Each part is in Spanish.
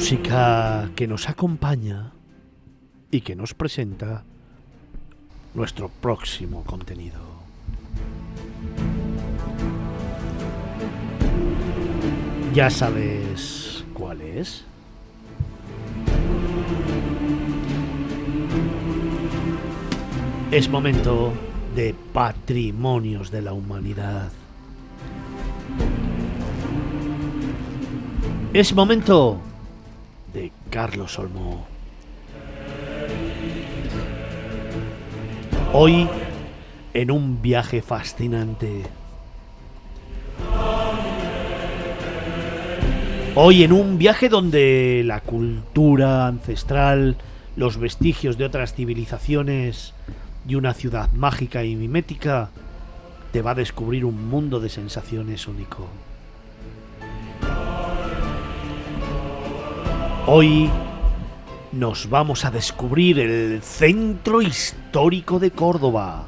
Música que nos acompaña y que nos presenta nuestro próximo contenido. ¿Ya sabes cuál es? Es momento de patrimonios de la humanidad. Es momento de Carlos Olmo. Hoy, en un viaje fascinante. Hoy en un viaje donde la cultura ancestral, los vestigios de otras civilizaciones y una ciudad mágica y mimética te va a descubrir un mundo de sensaciones único. Hoy nos vamos a descubrir el centro histórico de Córdoba.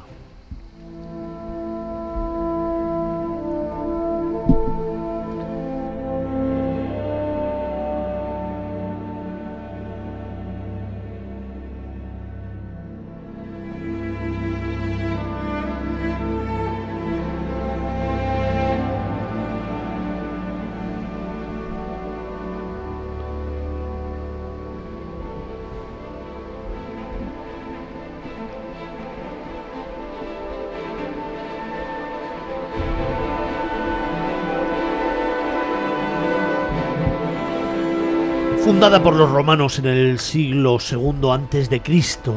Fundada por los romanos en el siglo II antes de Cristo,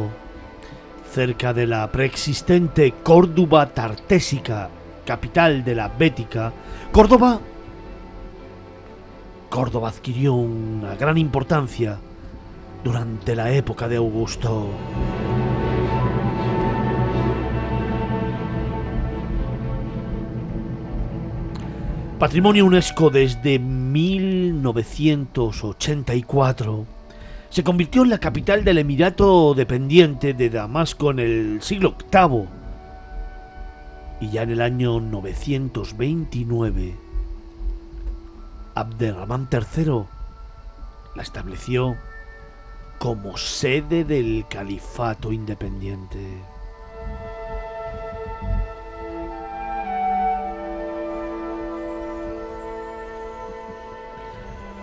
cerca de la preexistente Córdoba tartésica, capital de la Bética, Córdoba Córdoba adquirió una gran importancia durante la época de Augusto. Patrimonio UNESCO desde 1984, se convirtió en la capital del Emirato dependiente de Damasco en el siglo VIII. Y ya en el año 929, Abderramán III la estableció como sede del califato independiente.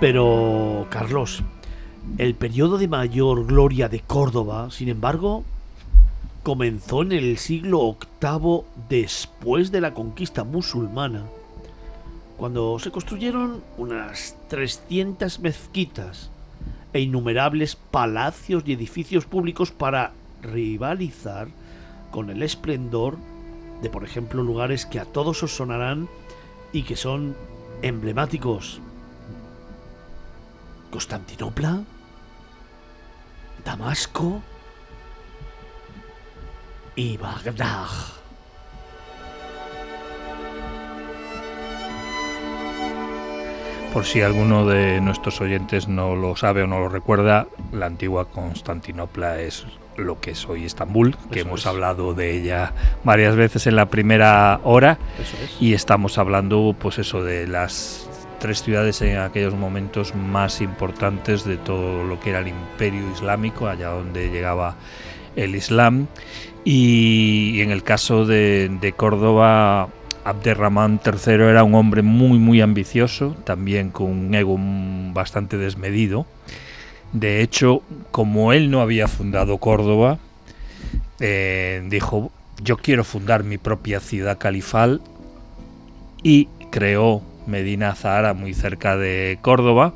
Pero, Carlos, el periodo de mayor gloria de Córdoba, sin embargo, comenzó en el siglo VIII después de la conquista musulmana, cuando se construyeron unas 300 mezquitas e innumerables palacios y edificios públicos para rivalizar con el esplendor de, por ejemplo, lugares que a todos os sonarán y que son emblemáticos Constantinopla, Damasco y Bagdad. Por si alguno de nuestros oyentes no lo sabe o no lo recuerda, la antigua Constantinopla es lo que es hoy Estambul, que hemos hablado de ella varias veces en la primera hora y estamos hablando pues eso de las tres ciudades en aquellos momentos más importantes de todo lo que era el imperio islámico, allá donde llegaba el Islam. Y, en el caso de, Córdoba, Abderramán III era un hombre muy, muy ambicioso, también con un ego bastante desmedido. De hecho, como él no había fundado Córdoba, eh, dijo, yo quiero fundar mi propia ciudad califal y creó Medina Zahara, muy cerca de Córdoba.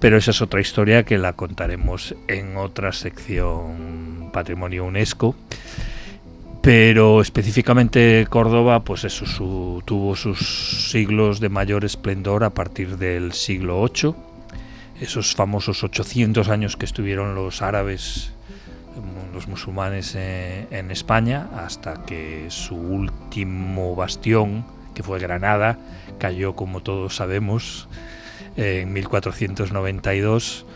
Pero esa es otra historia que la contaremos en otra sección Patrimonio UNESCO. Pero específicamente Córdoba, pues eso tuvo sus siglos de mayor esplendor a partir del siglo VIII. Esos famosos 800 años que estuvieron los árabes, los musulmanes eh, en España, hasta que su último bastión, que fue Granada, cayó, como todos sabemos, en 1492,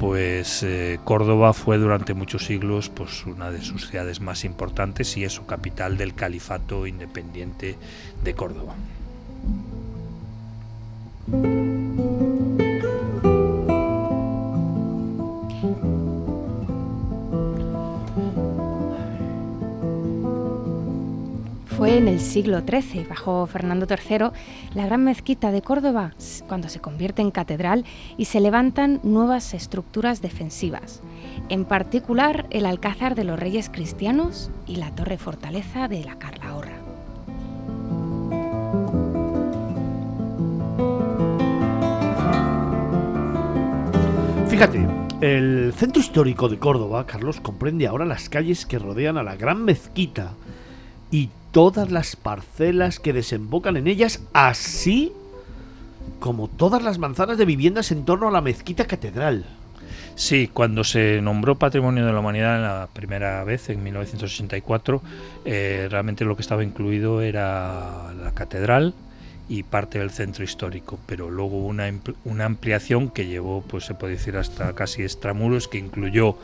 pues eh, Córdoba fue durante muchos siglos pues, una de sus ciudades más importantes y es su capital del califato independiente de Córdoba. En el siglo XIII, bajo Fernando III, la gran mezquita de Córdoba, cuando se convierte en catedral y se levantan nuevas estructuras defensivas, en particular el Alcázar de los Reyes Cristianos y la torre fortaleza de la Carlahorra. Fíjate, el centro histórico de Córdoba, Carlos, comprende ahora las calles que rodean a la gran mezquita y todas las parcelas que desembocan en ellas, así como todas las manzanas de viviendas en torno a la mezquita catedral. Sí, cuando se nombró Patrimonio de la Humanidad la primera vez, en 1984, eh, realmente lo que estaba incluido era la catedral, y parte del centro histórico, pero luego una, una ampliación que llevó, pues se puede decir, hasta casi extramuros, que incluyó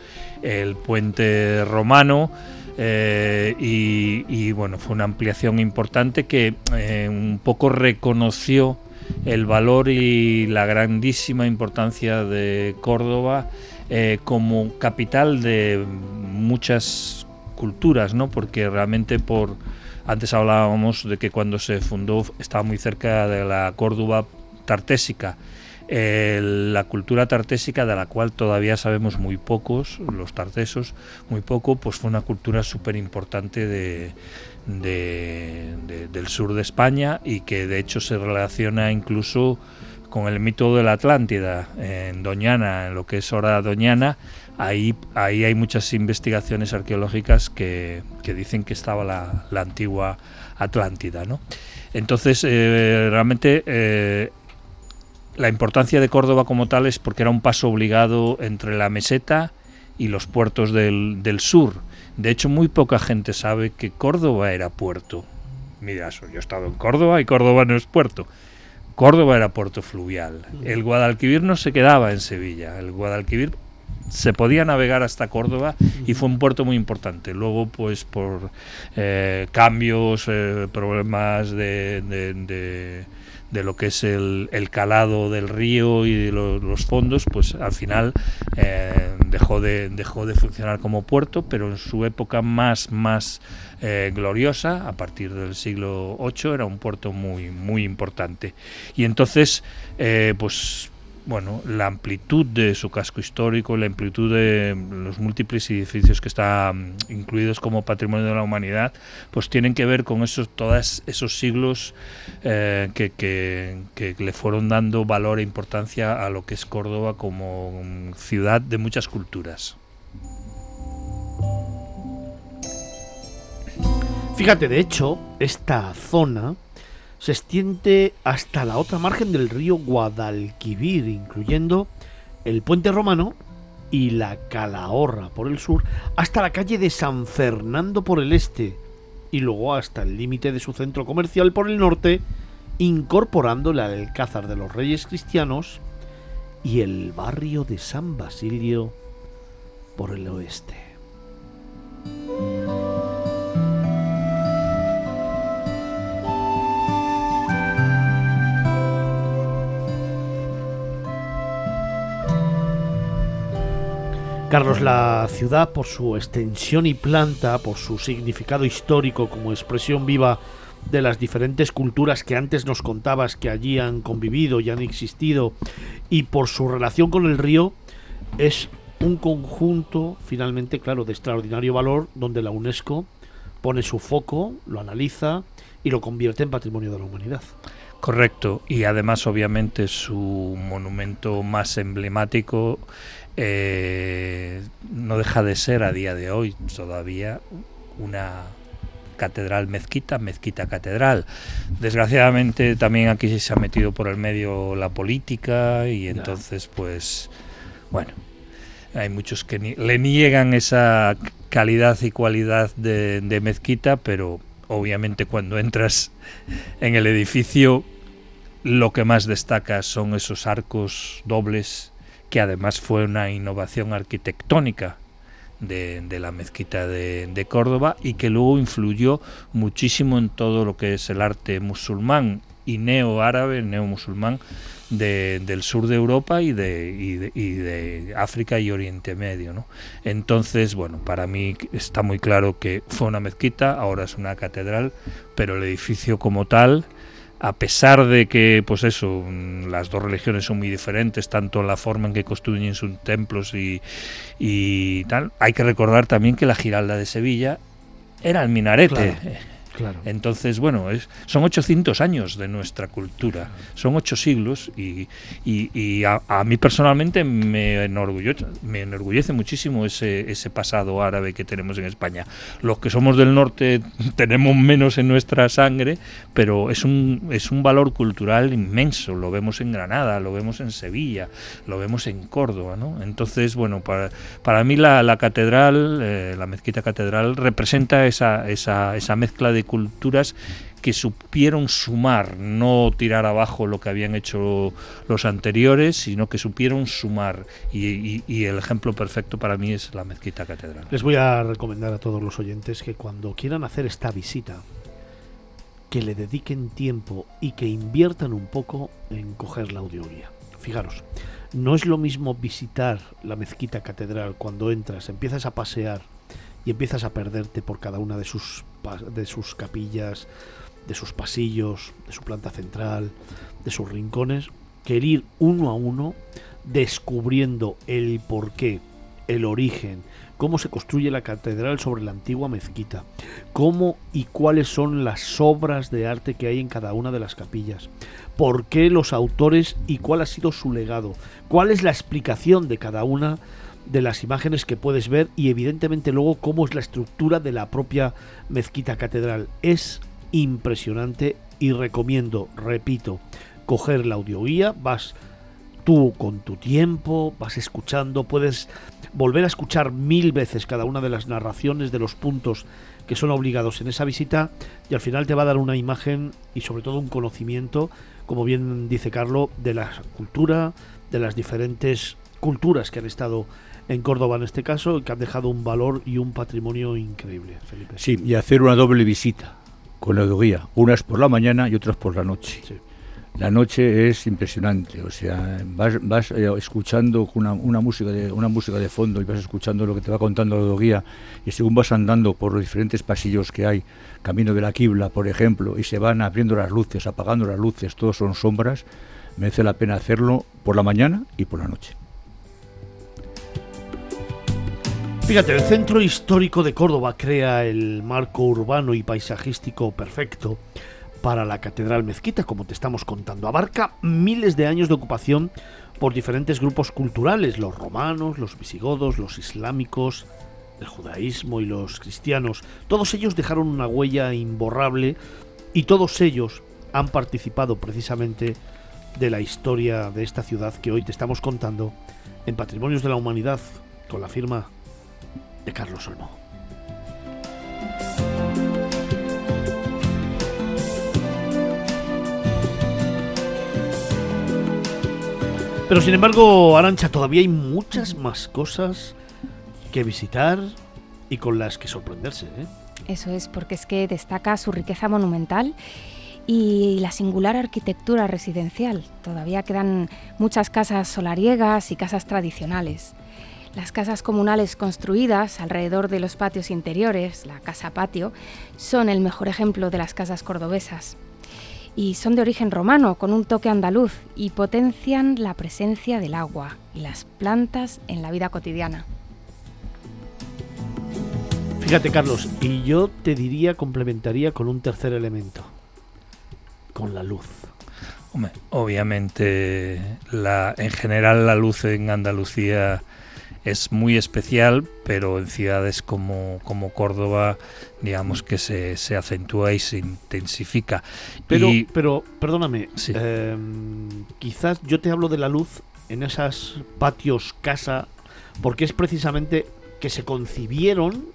el puente romano, eh, y, bueno, fue una ampliación importante que eh, un poco reconoció el valor y la grandísima importancia de Córdoba eh, como capital de muchas culturas, ¿no? Porque realmente por antes hablábamos de que cuando se fundó estaba muy cerca de la Córdoba tartésica. La cultura tartésica, de la cual todavía sabemos muy pocos, los tartesos, muy poco, pues fue una cultura súper importante de, del sur de España y que de hecho se relaciona incluso con el mito de la Atlántida, en Doñana, en lo que es ahora Doñana, ahí, ahí hay muchas investigaciones arqueológicas que, dicen que estaba la, antigua Atlántida. ¿no? Entonces, eh, realmente eh, la importancia de Córdoba como tal es porque era un paso obligado entre la meseta y los puertos del, sur. De hecho, muy poca gente sabe que Córdoba era puerto. Mira, yo he estado en Córdoba y Córdoba no es puerto. Córdoba era puerto fluvial. El Guadalquivir no se quedaba en Sevilla. El Guadalquivir se podía navegar hasta Córdoba y fue un puerto muy importante. Luego, pues por eh, cambios, eh, problemas de, lo que es el, calado del río y los fondos, pues al final eh, dejó, de, dejó de funcionar como puerto, pero en su época más, más gloriosa, a partir del siglo VIII, era un puerto muy, muy importante. Y entonces, pues bueno, la amplitud de su casco histórico, la amplitud de los múltiples edificios que están incluidos como patrimonio de la humanidad, pues tienen que ver con esos, todos esos siglos eh, que, que, le fueron dando valor e importancia a lo que es Córdoba como ciudad de muchas culturas. Fíjate, de hecho, esta zona se extiende hasta la otra margen del río Guadalquivir, incluyendo el puente romano y la Calahorra por el sur, hasta la calle de San Fernando por el este, y luego hasta el límite de su centro comercial por el norte, incorporando el Alcázar de los Reyes Cristianos y el barrio de San Basilio por el oeste. Carlos, la ciudad por su extensión y planta, por su significado histórico como expresión viva de las diferentes culturas que antes nos contabas que allí han convivido y han existido, y por su relación con el río, es un conjunto, finalmente, claro, de extraordinario valor, donde la UNESCO pone su foco, lo analiza y lo convierte en patrimonio de la humanidad. Correcto, y además obviamente su monumento más emblemático eh, no deja de ser a día de hoy todavía una catedral mezquita, mezquita catedral. Desgraciadamente también aquí se ha metido por el medio la política y entonces pues bueno, hay muchos que le niegan esa calidad y cualidad de, de mezquita, pero obviamente cuando entras en el edificio lo que más destaca son esos arcos dobles que además fue una innovación arquitectónica de, la mezquita de, Córdoba y que luego influyó muchísimo en todo lo que es el arte musulmán y neo-árabe, neo-musulmán del sur de Europa y de, de, África y Oriente Medio. Entonces, bueno, para mí está muy claro que fue una mezquita, ahora es una catedral, pero el edificio como tal a pesar de que, pues eso, mm, las dos religiones son muy diferentes, tanto la forma en que construyen sus templos y, y tal, hay que recordar también que la Giralda de Sevilla era el minarete. Entonces, bueno, es, son 800 años de nuestra cultura, son ocho siglos y, y, a, mí personalmente me enorgullece, me enorgullece muchísimo ese, ese pasado árabe que tenemos en España. Los que somos del norte tenemos menos en nuestra sangre, pero es un, es un valor cultural inmenso. Lo vemos en Granada, lo vemos en Sevilla, lo vemos en Córdoba. ¿no? Entonces, bueno, para, para mí la, la catedral, eh, la mezquita catedral, representa esa, esa, esa mezcla de culturas que supieron sumar, no tirar abajo lo que habían hecho los anteriores, sino que supieron sumar. Y, el ejemplo perfecto para mí es la mezquita catedral. Les voy a recomendar a todos los oyentes que cuando quieran hacer esta visita, que le dediquen tiempo y que inviertan un poco en coger la audioguía. Fijaros, no es lo mismo visitar la mezquita catedral cuando entras, empiezas a pasear y empiezas a perderte por cada una de sus, de sus capillas, de sus pasillos, de su planta central, de sus rincones, que ir uno a uno descubriendo el porqué, el origen, cómo se construye la catedral sobre la antigua mezquita, cómo y cuáles son las obras de arte que hay en cada una de las capillas, por qué los autores y cuál ha sido su legado, cuál es la explicación de cada una de las imágenes que puedes ver y evidentemente luego cómo es la estructura de la propia mezquita catedral. Es impresionante y recomiendo, repito, coger la audioguía, vas tú con tu tiempo, vas escuchando, puedes volver a escuchar mil veces cada una de las narraciones de los puntos que son obligados en esa visita y al final te va a dar una imagen y sobre todo un conocimiento, como bien dice Carlo, de la cultura, de las diferentes culturas que han estado en Córdoba en este caso, que han dejado un valor y un patrimonio increíble, Felipe. Sí, y hacer una doble visita con la guía, unas por la mañana y otras por la noche. La noche es impresionante, o sea, vas, eh, escuchando una, una, música de, una música de fondo y vas escuchando lo que te va contando la guía y según vas andando por los diferentes pasillos que hay, camino de la Quibla, por ejemplo, y se van abriendo las luces, apagando las luces, todos son sombras, merece la pena hacerlo por la mañana y por la noche. Fíjate, el Centro Histórico de Córdoba crea el marco urbano y paisajístico perfecto para la Catedral Mezquita, como te estamos contando. Abarca miles de años de ocupación por diferentes grupos culturales, los romanos, los visigodos, los islámicos, el judaísmo y los cristianos. Todos ellos dejaron una huella imborrable y todos ellos han participado precisamente de la historia de esta ciudad que hoy te estamos contando en Patrimonios de la Humanidad con la firma de Carlos Olmo. Pero sin embargo, Arancha, todavía hay muchas más cosas que visitar y con las que sorprenderse. ¿eh? Eso es, porque es que destaca su riqueza monumental y la singular arquitectura residencial. Todavía quedan muchas casas solariegas y casas tradicionales. Las casas comunales construidas alrededor de los patios interiores, la casa patio, son el mejor ejemplo de las casas cordobesas. Y son de origen romano, con un toque andaluz, y potencian la presencia del agua y las plantas en la vida cotidiana. Fíjate, Carlos, y yo te diría, complementaría con un tercer elemento, con la luz. obviamente, la, en general la luz en Andalucía es muy especial, pero en ciudades como, como Córdoba, digamos que se, se acentúa y se intensifica. Pero, pero perdóname, em, quizás yo te hablo de la luz en esos patios casa, porque es precisamente que se concibieron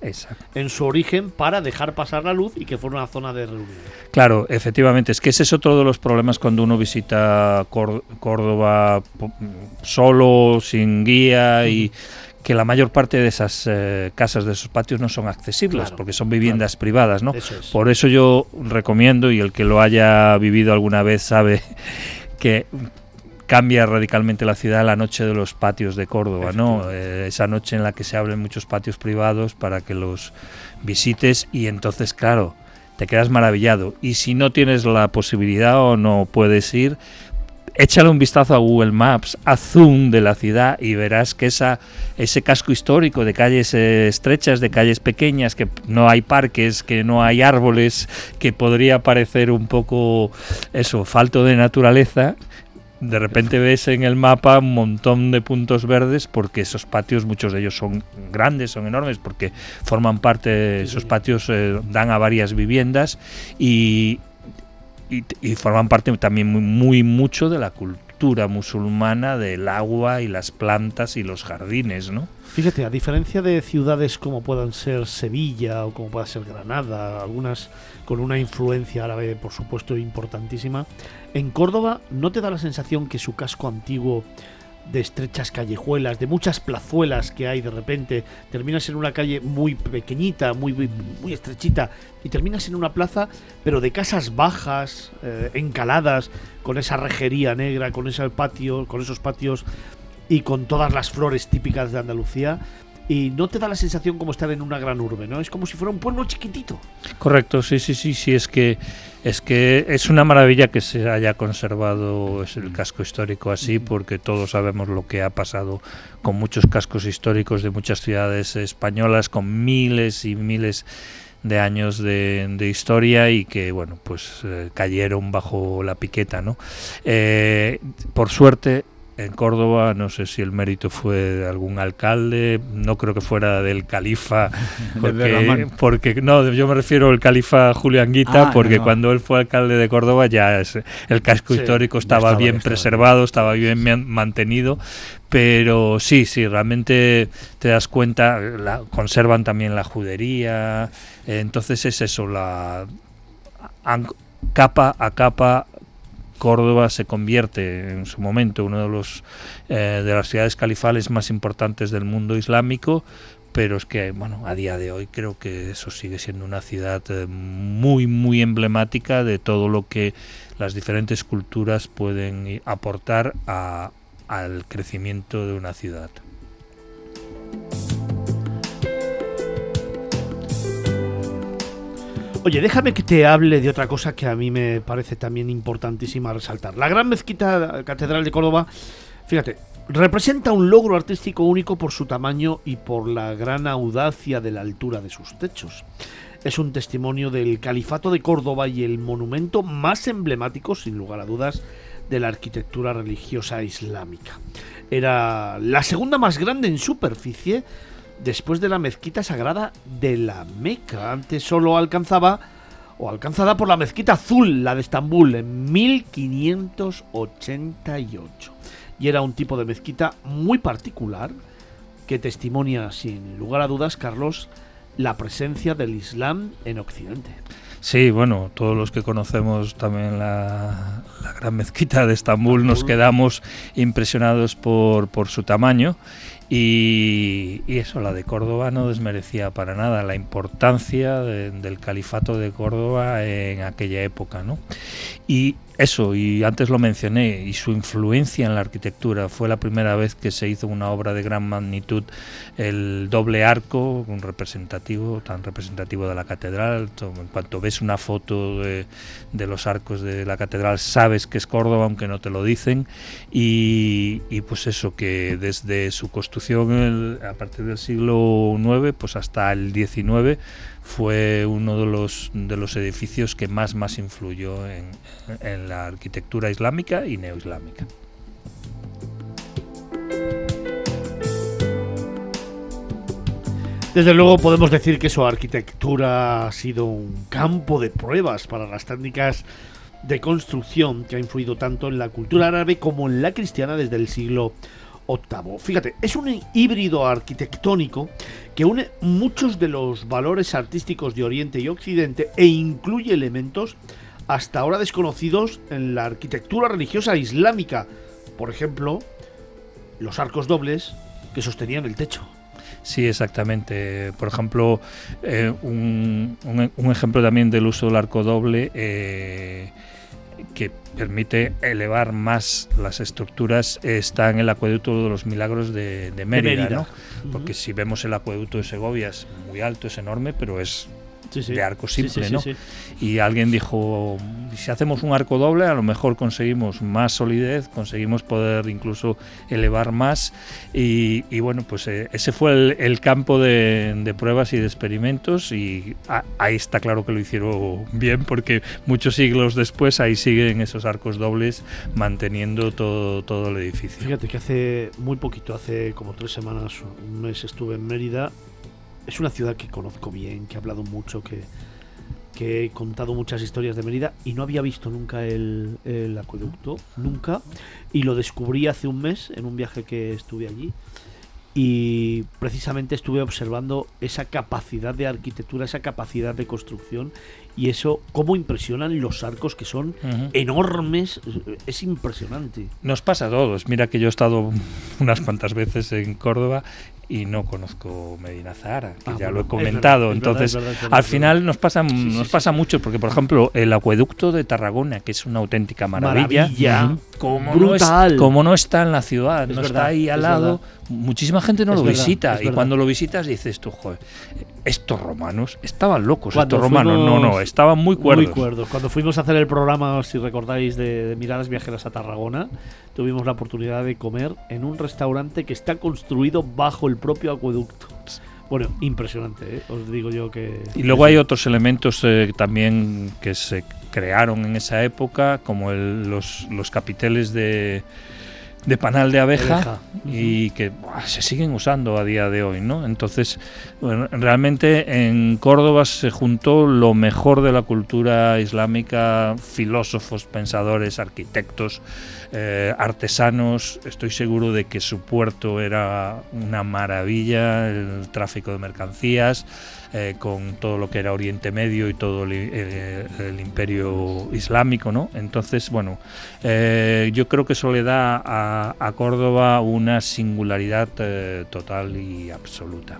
en su origen para dejar pasar la luz y que fuera una zona de reunión. Claro, efectivamente, es que ese es otro de los problemas cuando uno visita Córdoba solo, sin guía y que la mayor parte de esas eh, casas, de esos patios, no son accesibles, Claro, porque son viviendas claro. privadas, ¿no? Eso es. Por eso yo recomiendo, y el que lo haya vivido alguna vez sabe que cambia radicalmente la ciudad la noche de los patios de Córdoba, ¿no? Eh, esa noche en la que se abren muchos patios privados para que los visites y entonces, claro, te quedas maravillado. Y si no tienes la posibilidad o no puedes ir, échale un vistazo a Google Maps, a zoom de la ciudad y verás que esa, ese casco histórico de calles eh, estrechas, de calles pequeñas, que no hay parques, que no hay árboles, que podría parecer un poco eso, falto de naturaleza. De repente ves en el mapa un montón de puntos verdes porque esos patios, muchos de ellos son grandes, son enormes, porque forman parte, esos patios eh, dan a varias viviendas y, y, y forman parte también muy, muy mucho de la cultura musulmana del agua y las plantas y los jardines, ¿no? Fíjate, a diferencia de ciudades como puedan ser Sevilla o como pueda ser Granada, algunas con una influencia árabe, por supuesto, importantísima, en Córdoba no te da la sensación que su casco antiguo de estrechas callejuelas, de muchas plazuelas que hay de repente, terminas en una calle muy pequeñita, muy, muy, estrechita, y terminas en una plaza, pero de casas bajas, eh, encaladas, con esa rejería negra, con ese patio, con esos patios y con todas las flores típicas de Andalucía. Y no te da la sensación como estar en una gran urbe, ¿no? Es como si fuera un pueblo chiquitito. Correcto, sí, sí, sí, sí, es que es que es una maravilla que se haya conservado el casco histórico así, porque todos sabemos lo que ha pasado con muchos cascos históricos de muchas ciudades españolas, con miles y miles de años de, de historia y que bueno pues eh, cayeron bajo la piqueta no Eh, por suerte en Córdoba, no sé si el mérito fue de algún alcalde, no creo que fuera del califa, porque, no, yo me refiero al califa Julián Guita, Ah, porque no, cuando él fue alcalde de Córdoba ya es- el casco Sí, histórico estaba, estaba, bien estaba. preservado, estaba bien man- mantenido, pero sí, sí, realmente te das cuenta, la, conservan también la judería, eh, entonces es eso, la an- capa a capa Córdoba se convierte en su momento uno de los eh, de las ciudades califales más importantes del mundo islámico, pero es que bueno a día de hoy creo que eso sigue siendo una ciudad eh, muy muy emblemática de todo lo que las diferentes culturas pueden aportar a- al crecimiento de una ciudad. Oye, déjame que te hable de otra cosa que a mí me parece también importantísima resaltar. La Gran Mezquita Catedral de Córdoba, fíjate, representa un logro artístico único por su tamaño y por la gran audacia de la altura de sus techos. Es un testimonio del Califato de Córdoba y el monumento más emblemático, sin lugar a dudas, de la arquitectura religiosa islámica. Era la segunda más grande en superficie después de la mezquita sagrada de la Meca. Antes solo alcanzaba o alcanzada por la mezquita azul, la de Estambul, en 1588. Y era un tipo de mezquita muy particular que testimonia, sin lugar a dudas, Carlos, la presencia del Islam en Occidente. Sí, bueno, todos los que conocemos también la, la gran mezquita de Estambul nos Estambul. quedamos impresionados por, por su tamaño y, eso, la de Córdoba no desmerecía para nada la importancia de- del califato de Córdoba en aquella época, ¿no? Eso, y antes lo mencioné, y su influencia en la arquitectura. Fue la primera vez que se hizo una obra de gran magnitud, el doble arco, un representativo, tan representativo de la catedral. En cuanto ves una foto de, los arcos de la catedral, sabes que es Córdoba, aunque no te lo dicen. Y, y pues eso, que desde su construcción el- a partir del siglo IX, pues hasta el XIX, fue uno de los, de los edificios que más, más influyó en, en la arquitectura islámica y neoislámica. Desde luego podemos decir que su arquitectura ha sido un campo de pruebas para las técnicas de construcción que ha influido tanto en la cultura árabe como en la cristiana desde el siglo VIII. Fíjate, es un híbrido arquitectónico que une muchos de los valores artísticos de Oriente y Occidente e incluye elementos hasta ahora desconocidos en la arquitectura religiosa islámica. Por ejemplo, los arcos dobles que sostenían el techo. Sí, exactamente. Por ejemplo, eh, un, ejemplo también del uso del arco doble eh, que permite elevar más las estructuras está en el acueducto de los milagros de, Mérida, ¿no? Porque si vemos el acueducto de Segovia es muy alto, es enorme, pero es de arco simple, ¿no? Y alguien dijo, si hacemos un arco doble, a lo mejor conseguimos más solidez, conseguimos poder incluso elevar más. Y, bueno, pues eh, ese fue el, campo de, pruebas y de experimentos y ahí está claro que lo hicieron bien porque muchos siglos después ahí siguen esos arcos dobles manteniendo todo, todo el edificio. Fíjate que hace muy poquito, hace como tres semanas, un mes estuve en Mérida es una ciudad que conozco bien, que he hablado mucho, que, que he contado muchas historias de Mérida y no había visto nunca el, el, acueducto, nunca. Y lo descubrí hace un mes en un viaje que estuve allí. Y precisamente estuve observando esa capacidad de arquitectura, esa capacidad de construcción y eso, cómo impresionan los arcos que son enormes, es impresionante. Nos pasa a todos. Mira que yo he estado unas cuantas veces en Córdoba y no conozco Medina Zahara, que ah, ya lo he comentado. Entonces, al final nos pasa, nos pasa mucho, porque por ejemplo, el acueducto de Tarragona, que es una auténtica maravilla, como, no como no está en la ciudad, no está ahí al lado, muchísima gente no lo visita. Y cuando lo visitas dices tú, joder, estos romanos estaban locos, estos romanos. no, no, estaban muy cuerdos. Muy Cuando fuimos a hacer el programa, si recordáis, de Miradas Viajeras a Tarragona, tuvimos la oportunidad de comer en un restaurante que está construido bajo el propio acueducto. Bueno, impresionante, ¿eh? os digo yo que... Y luego hay otros elementos eh, también que se crearon en esa época, como los, los capiteles de, de panal de abeja, y que se siguen usando a día de hoy, ¿no? Entonces, bueno, realmente en Córdoba se juntó lo mejor de la cultura islámica, filósofos, pensadores, arquitectos, eh, artesanos. Estoy seguro de que su puerto era una maravilla, el tráfico de mercancías. Eh, con todo lo que era Oriente Medio y todo el, eh, imperio islámico, ¿no? Entonces, bueno, eh, yo creo que eso le da a, a Córdoba una singularidad total y absoluta.。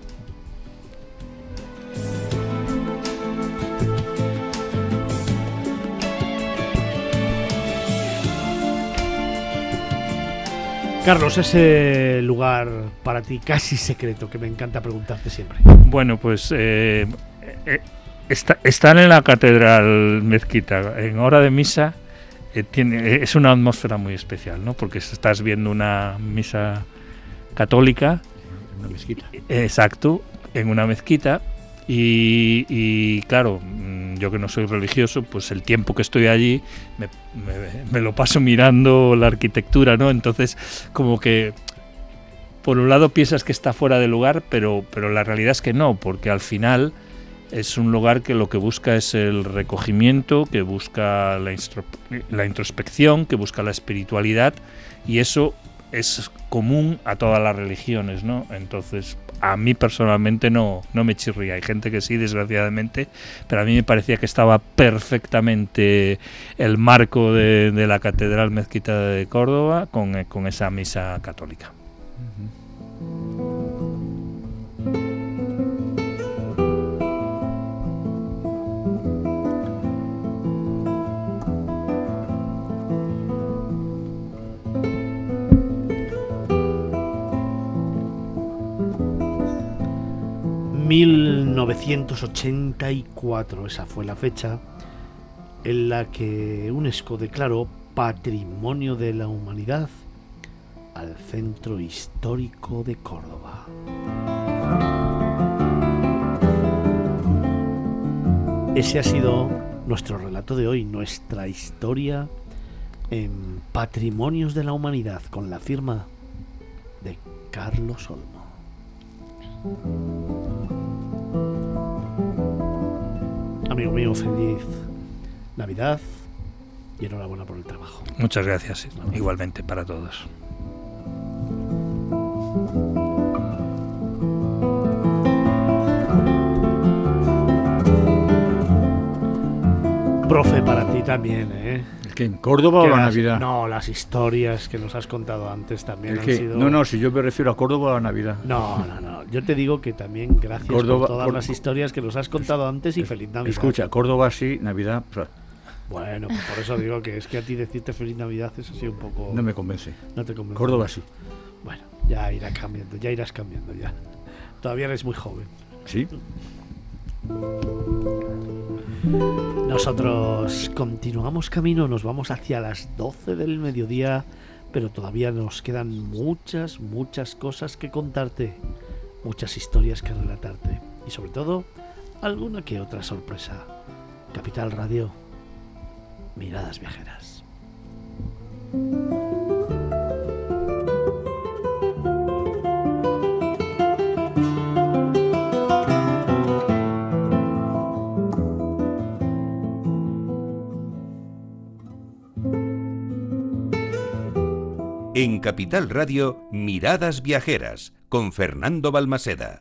Carlos, ese lugar para ti casi secreto que me encanta preguntarte siempre. Bueno, pues eh, eh, están en la catedral mezquita en hora de misa. Eh, tiene, es una atmósfera muy especial, ¿no? Porque estás viendo una misa católica. En una mezquita. Exacto, en una mezquita y, claro, yo que no soy religioso, pues el tiempo que estoy allí me, lo paso mirando la arquitectura, ¿no? Entonces, como que por un lado piensas que está fuera de lugar, pero, pero la realidad es que no, porque al final es un lugar que lo que busca es el recogimiento, que busca la, la introspección, que busca la espiritualidad, y eso es común a todas las religiones, ¿no? Entonces, a mí personalmente no, no me chirría. Hay gente que sí, desgraciadamente, pero a mí me parecía que estaba perfectamente el marco de, la Catedral Mezquita de Córdoba con, esa misa católica. 1984, esa fue la fecha en la que UNESCO declaró Patrimonio de la Humanidad al Centro Histórico de Córdoba. Ese ha sido nuestro relato de hoy, nuestra historia en Patrimonios de la Humanidad con la firma de Carlos Olmo. Amigo mío, feliz Navidad y enhorabuena por el trabajo. Muchas gracias, igualmente para todos. Profe, para ti también, ¿eh? ¿Que en Córdoba o la las- Navidad? No, las historias que nos has contado antes también Es han que- sido... No, no, si yo me refiero a Córdoba o a la Navidad. No, no, no. Yo te digo que también gracias Córdoba- por todas las historias que nos has contado antes y feliz Navidad. Escucha, Córdoba sí, Navidad pues, Bueno, pues por eso digo que es que a ti decirte feliz Navidad es así un poco... no me convence. no te convence. Córdoba sí. Bueno, ya irá cambiando, ya irás cambiando ya. Todavía eres muy joven. ¿Sí? Nosotros continuamos camino, nos vamos hacia las 12 del mediodía, pero todavía nos quedan muchas, muchas cosas que contarte, muchas historias que relatarte y sobre todo alguna que otra sorpresa. Capital Radio, miradas viajeras. Capital Radio, Miradas Viajeras, con Fernando Balmaseda.